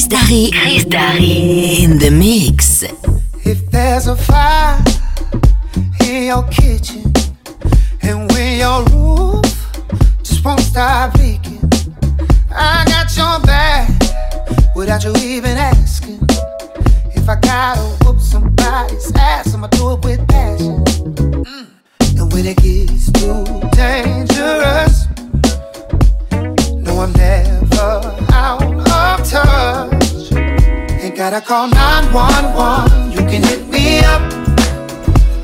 Chris Darry. Chris Darry. In the mix. If there's a fire in your kitchen and when your roof just won't stop leaking, I got your back without you even asking. If I gotta whoop somebody's ass, I'ma do it with passion. Mm. And when it gets too dangerous, gotta call 911, you can hit me up.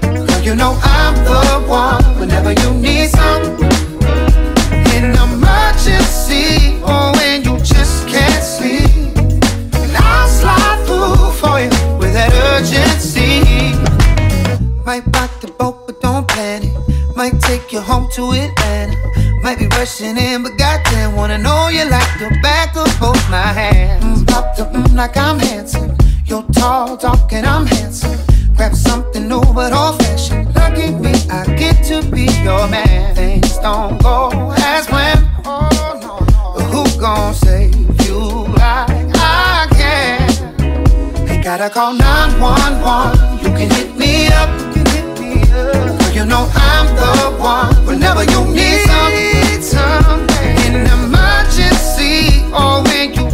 Girl, you know I'm the one whenever you need some. In emergency, or when you just can't sleep. And I'll slide through for you with that urgency. Might rock the boat, but don't panic. Might take you home to Atlanta. Might be rushing in, but goddamn, wanna know you like the back of both my hands. Pop the mm like I'm handsome. You're tall, dark, and I'm handsome. Grab something new but old fashioned. Lucky me, I get to be your man. Things don't go as planned. Oh, no, no. Who gon' save you like I can? Ain't gotta call 911. You can hit me up. Girl, you know I'm the one. Whenever you need some, in an emergency, or when you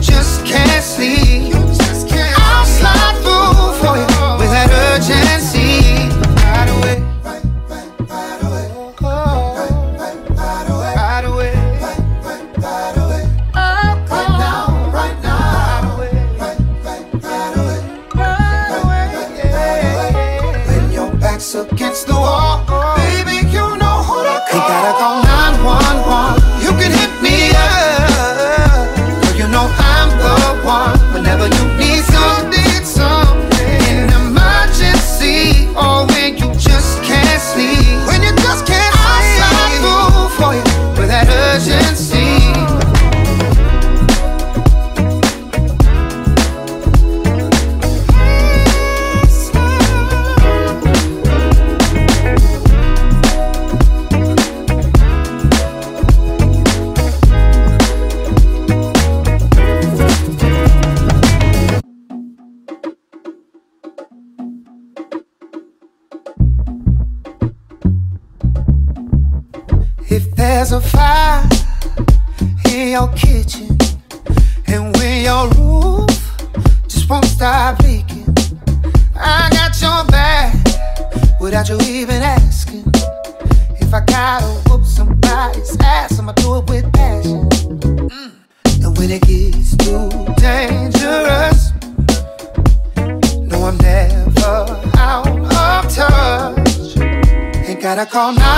call 911,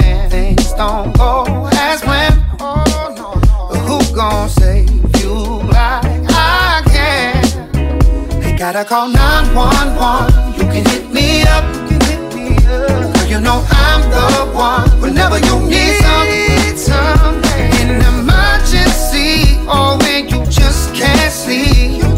man. Things don't go as planned. Oh, no, no. Who gon' save you like I can? Ain't gotta call 911. You can hit me up. You. Girl, you know I'm the one. Whenever you need some, in an emergency, or when you just can't sleep.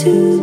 To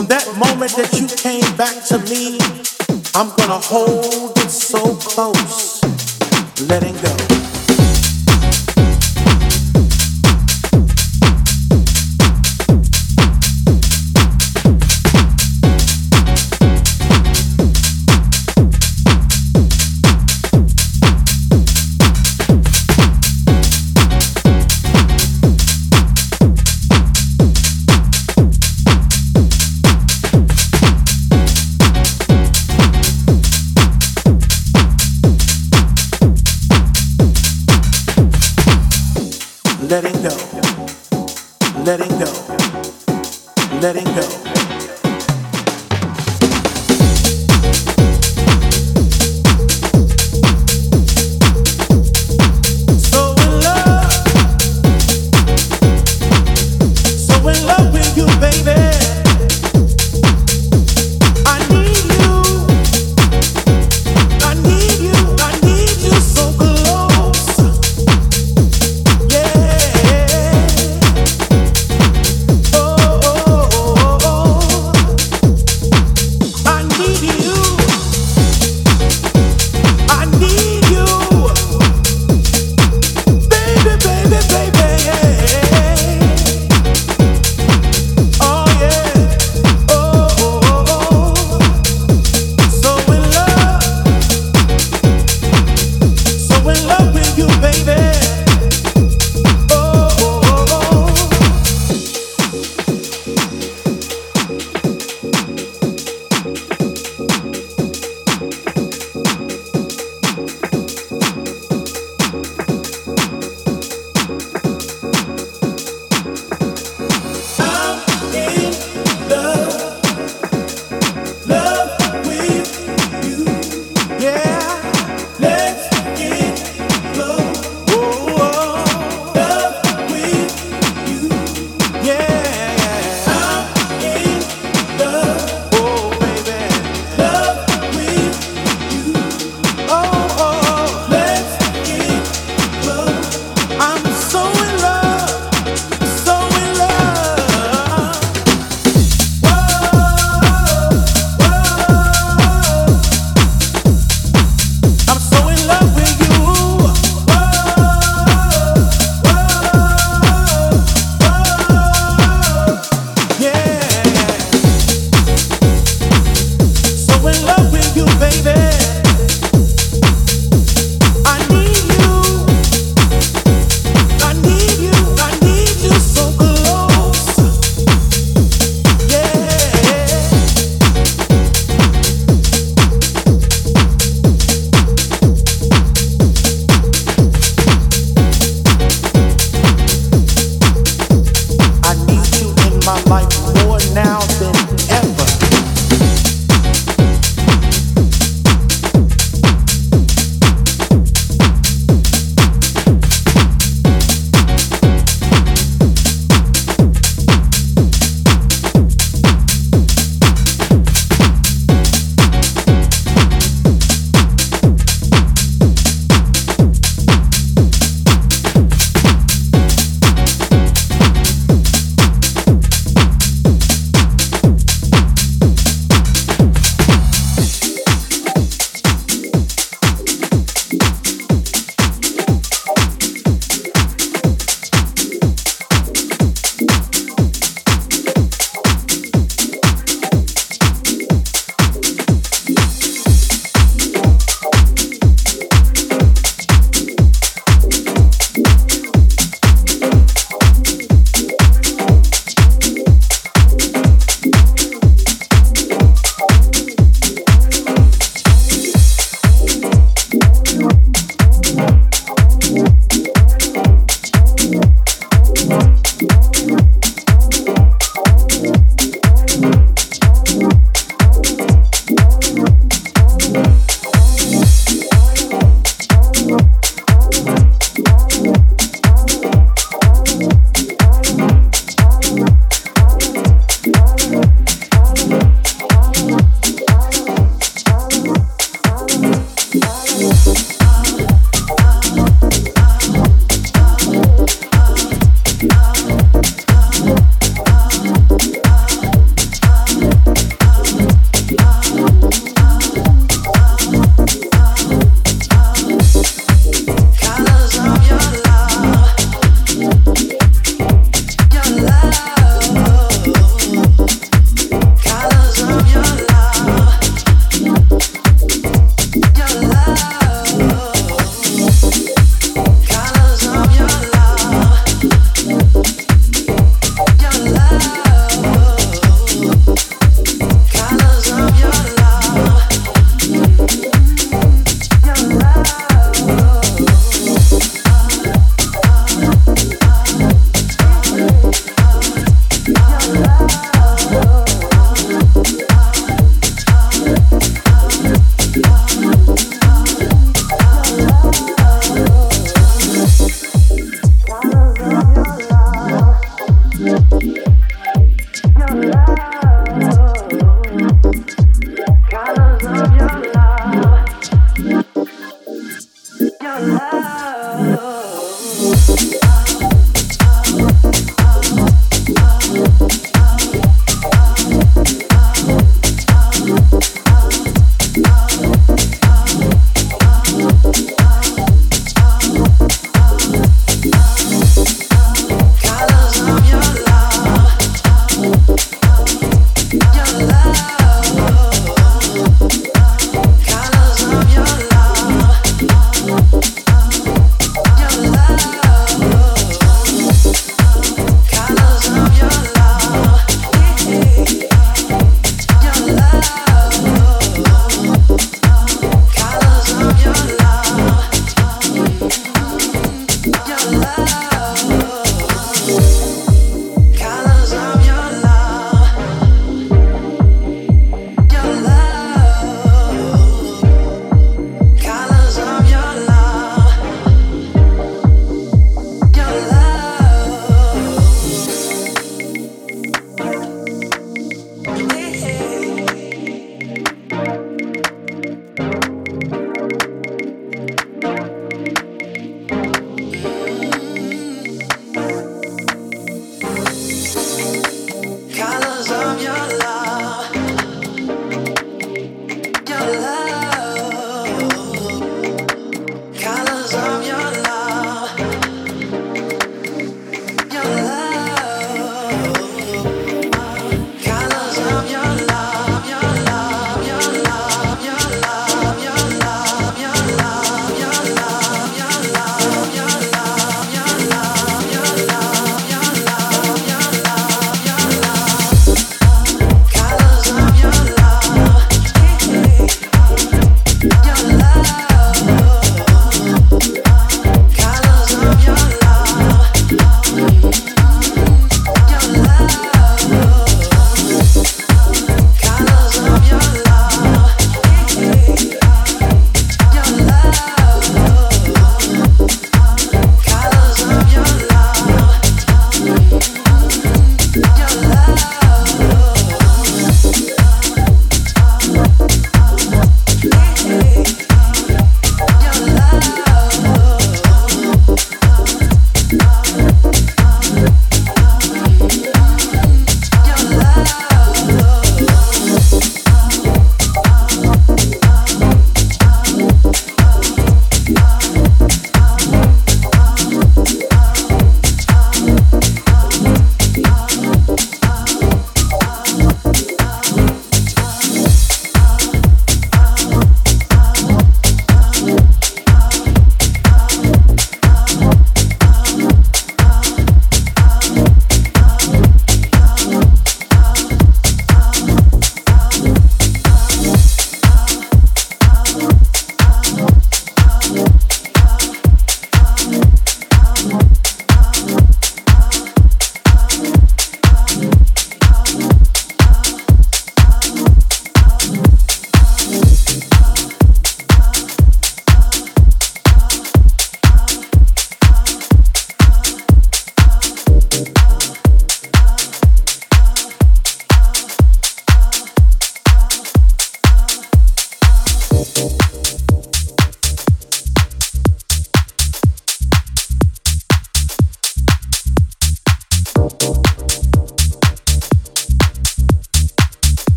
From that moment that you came back to me, I'm gonna hold it so close, letting go. letting go, letting go.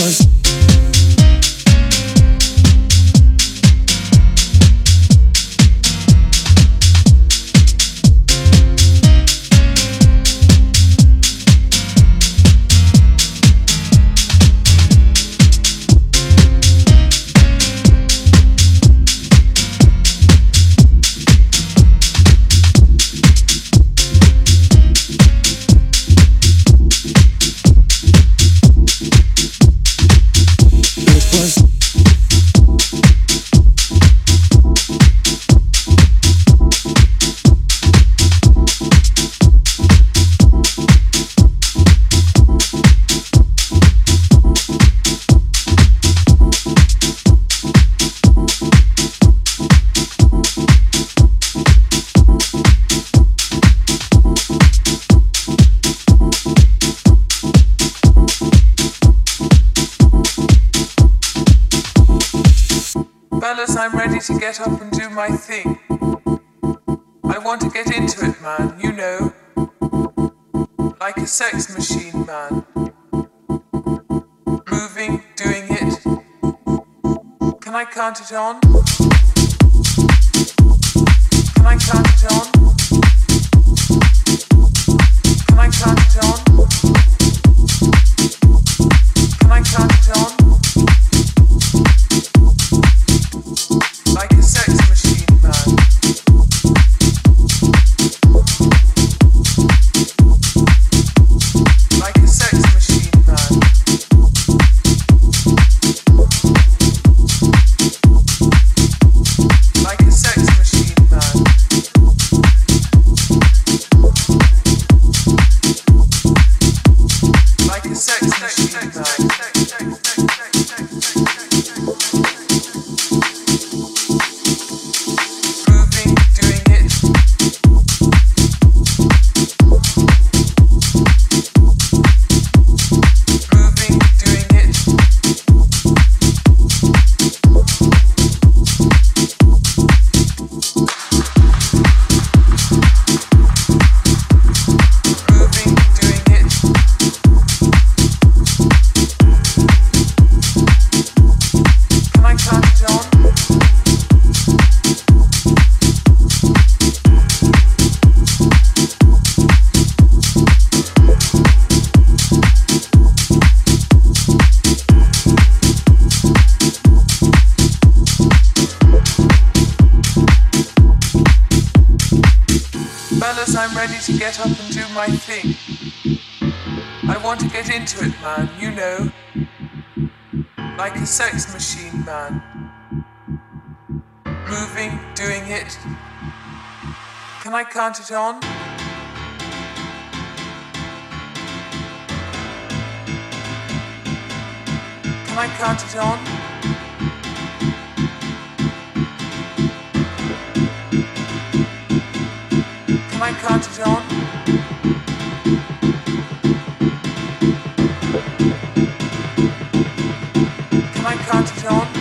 was count it on? Moving, doing it. Can I count it on? Can I count it on? Can I count it on? Can I count it on?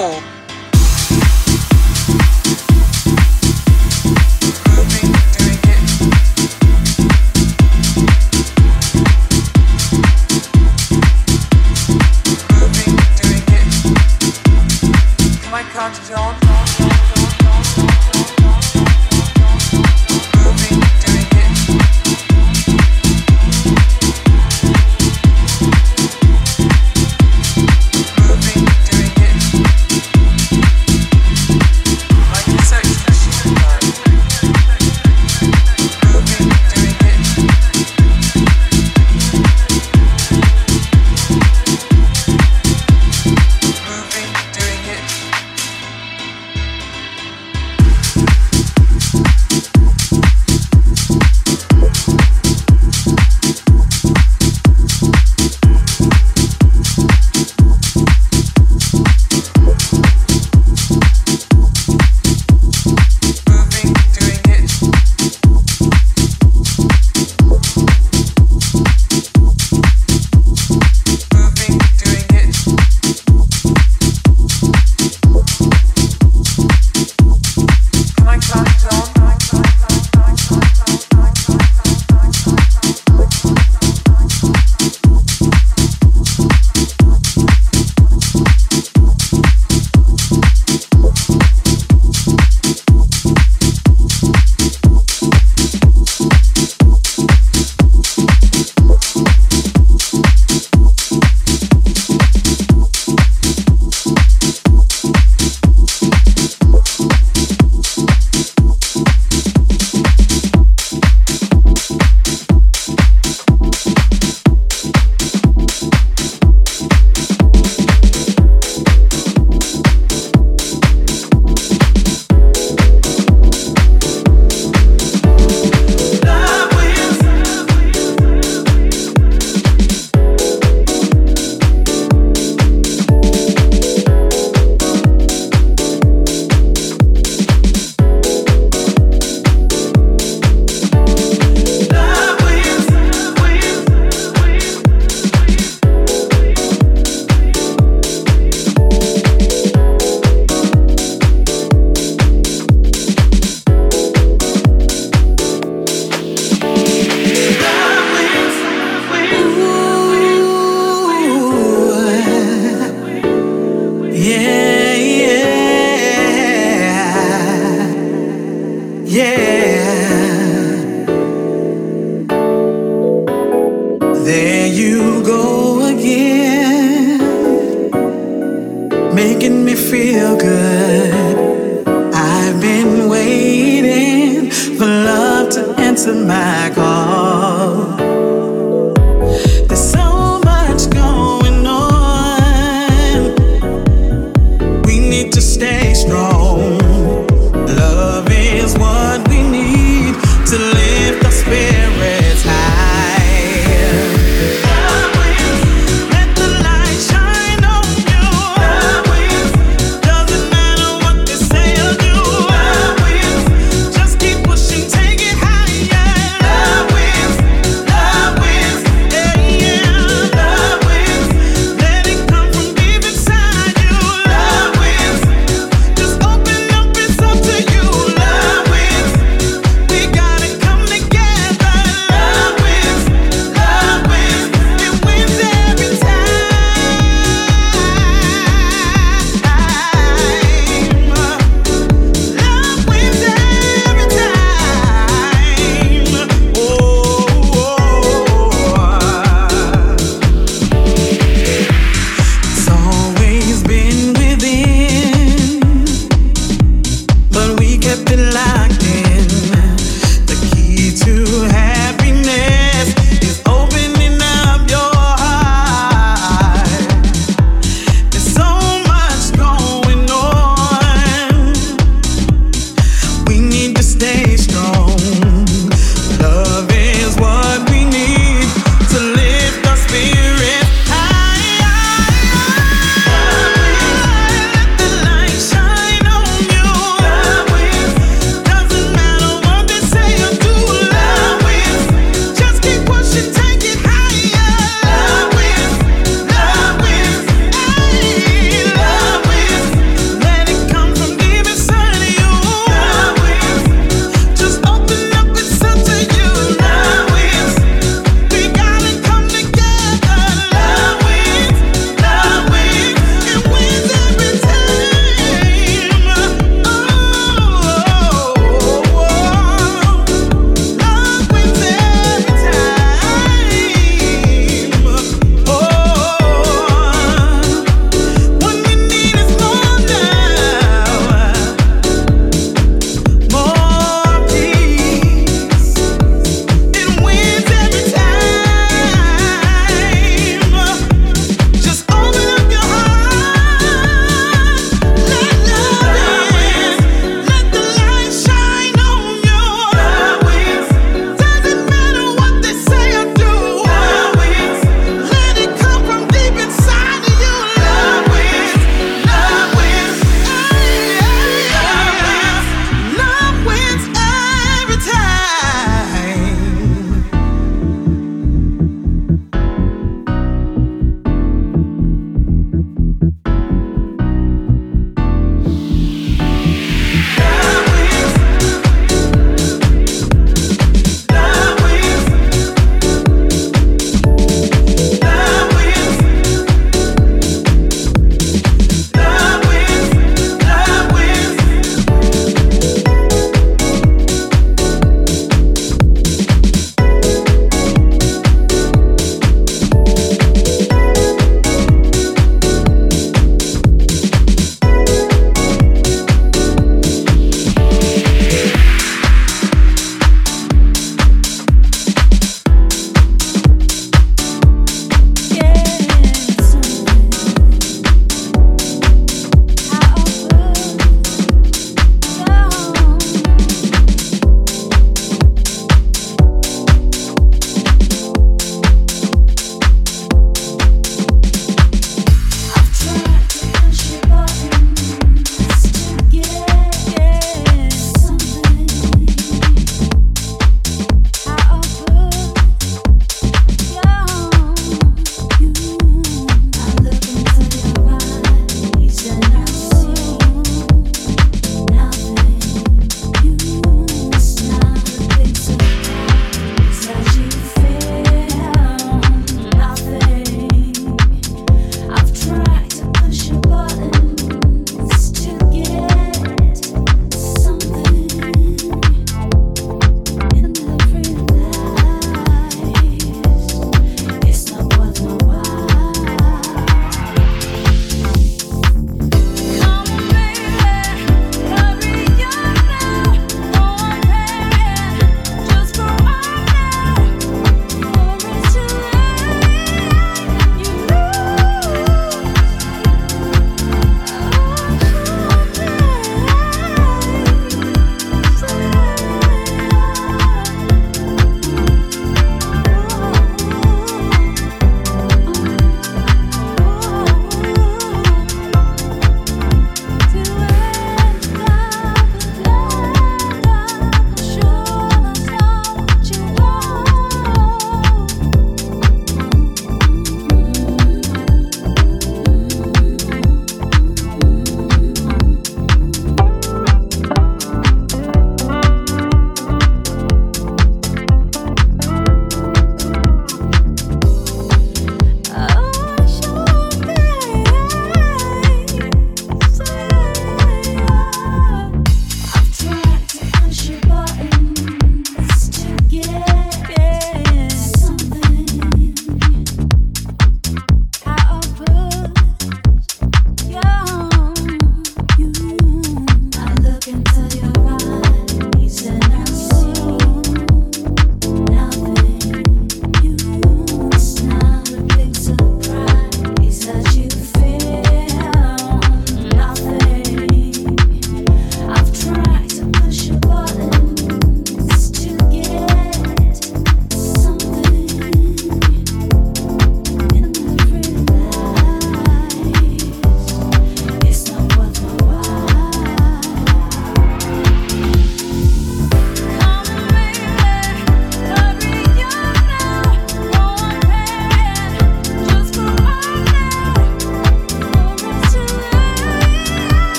all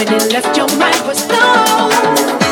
when you left your mind was blown.